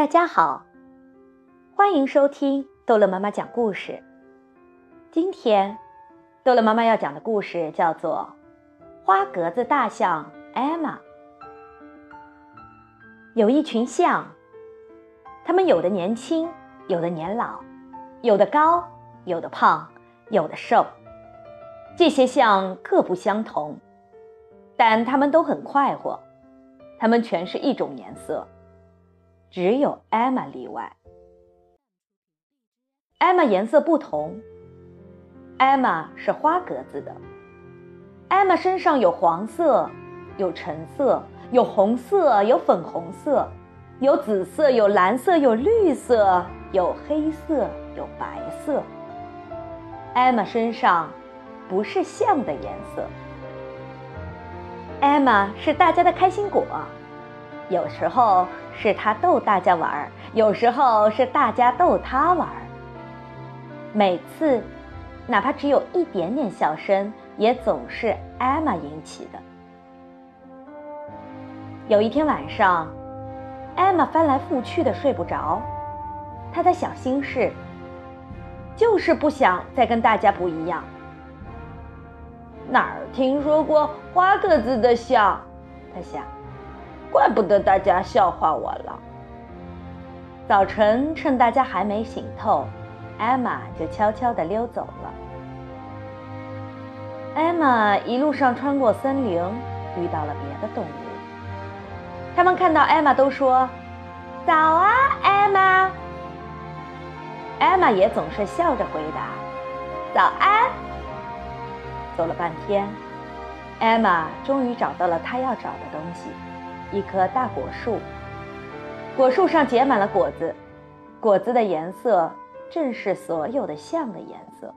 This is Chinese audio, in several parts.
大家好，欢迎收听逗乐妈妈讲故事。今天，逗乐妈妈要讲的故事叫做《花格子大象艾玛》。有一群象，它们有的年轻，有的年老，有的高，有的胖，有的瘦。这些象各不相同，但它们都很快活。它们全是一种颜色。只有艾玛例外。艾玛颜色不同。艾玛是花格子的。艾玛身上有黄色，有橙色，有红色，有粉红色，有紫色，有蓝色，有绿色，有黑色，有白色。艾玛身上不是象的颜色。艾玛是大家的开心果。有时候是他逗大家玩儿，有时候是大家逗他玩儿。每次，哪怕只有一点点笑声，也总是艾玛引起的。有一天晚上，艾玛翻来覆去的睡不着，她在想心事，就是不想再跟大家不一样。哪儿听说过花个子的笑？她想。怪不得大家笑话我了。早晨趁大家还没醒透，艾玛就悄悄地溜走了。艾玛一路上穿过森林，遇到了别的动物。他们看到艾玛都说：“早啊，艾玛。”艾玛也总是笑着回答：“早安。”走了半天，艾玛终于找到了她要找的东西。一棵大果树，果树上结满了果子，果子的颜色正是所有的象的颜色。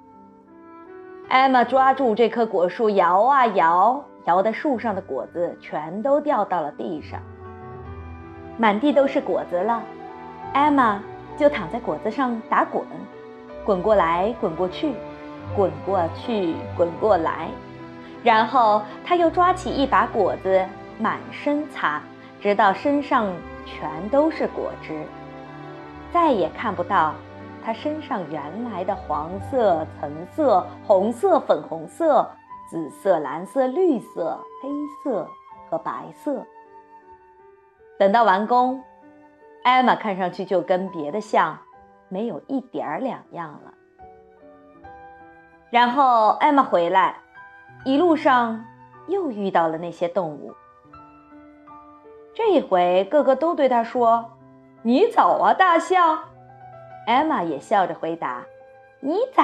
艾玛抓住这棵果树，摇啊摇，摇的树上的果子全都掉到了地上，满地都是果子了。艾玛就躺在果子上打滚，滚过来，滚过去，滚过去，滚过来，然后他又抓起一把果子。满身擦，直到身上全都是果汁，再也看不到他身上原来的黄色、橙色、红色、粉红色、紫色、蓝色、绿色、黑色和白色。等到完工，艾玛看上去就跟别的象没有一点儿两样了。然后艾玛回来，一路上又遇到了那些动物。这一回，个个都对他说：“你早啊，大象。”艾玛也笑着回答：“你早。”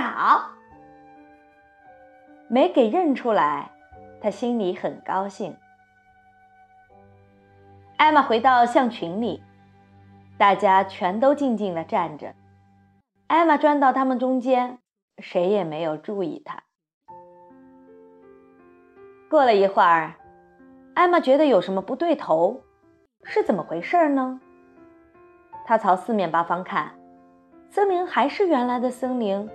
没给认出来，他心里很高兴。艾玛回到象群里，大家全都静静的站着。艾玛钻到他们中间，谁也没有注意他。过了一会儿，艾玛觉得有什么不对头。是怎么回事呢？他朝四面八方看，森林还是原来的森林，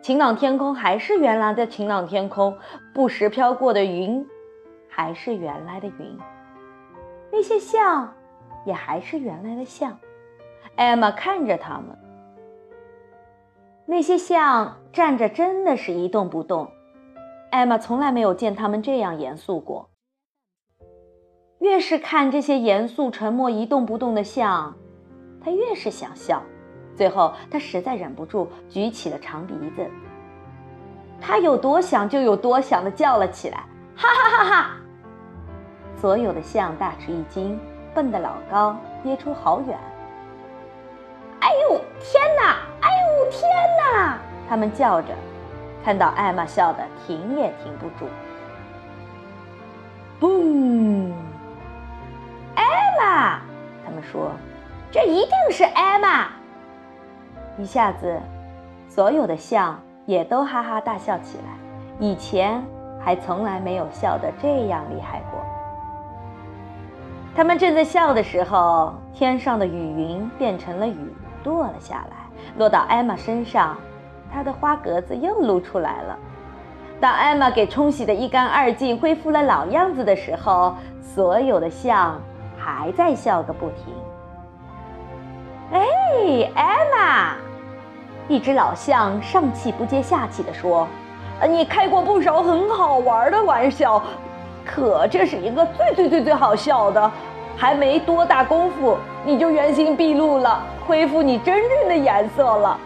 晴朗天空还是原来的晴朗天空，不时飘过的云还是原来的云，那些象也还是原来的象。艾玛看着他们，那些象站着真的是一动不动。艾玛从来没有见他们这样严肃过。越是看这些严肃、沉默、一动不动的象，他越是想笑。最后，他实在忍不住，举起了长鼻子。他有多想就有多想的叫了起来：“哈哈哈哈！”所有的象大吃一惊，蹦得老高，跌出好远。哎呦天哪！哎呦天哪！他们叫着，看到艾玛笑得停也停不住。嘣！说：“这一定是艾玛。”一下子，所有的象也都哈哈大笑起来。以前还从来没有笑得这样厉害过。他们正在笑的时候，天上的雨云变成了雨，落了下来，落到艾玛身上，她的花格子又露出来了。当艾玛给冲洗的一干二净，恢复了老样子的时候，所有的象。还在笑个不停。嘿，艾玛！一只老象上气不接下气地说：“你开过不少很好玩的玩笑，可这是一个最最最最好笑的，还没多大功夫，你就原形毕露了，恢复你真正的颜色了。”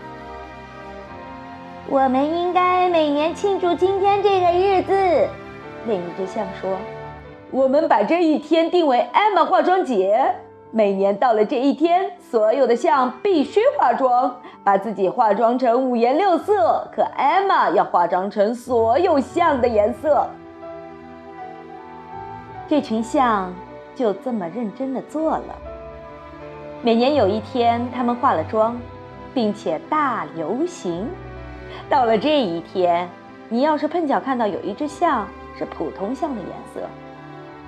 我们应该每年庆祝今天这个日子，另一只象说：“我们把这一天定为艾玛化妆节。”每年到了这一天，所有的象必须化妆，把自己化妆成五颜六色。可艾玛要化妆成所有象的颜色。这群象就这么认真的做了。每年有一天，他们化了妆，并且大游行。到了这一天，你要是碰巧看到有一只象是普通象的颜色，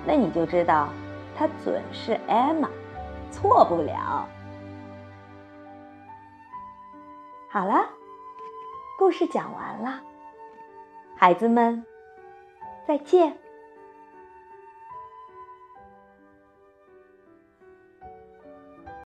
那你就知道他准是 Emma，。错不了。好了，故事讲完了，孩子们，再见。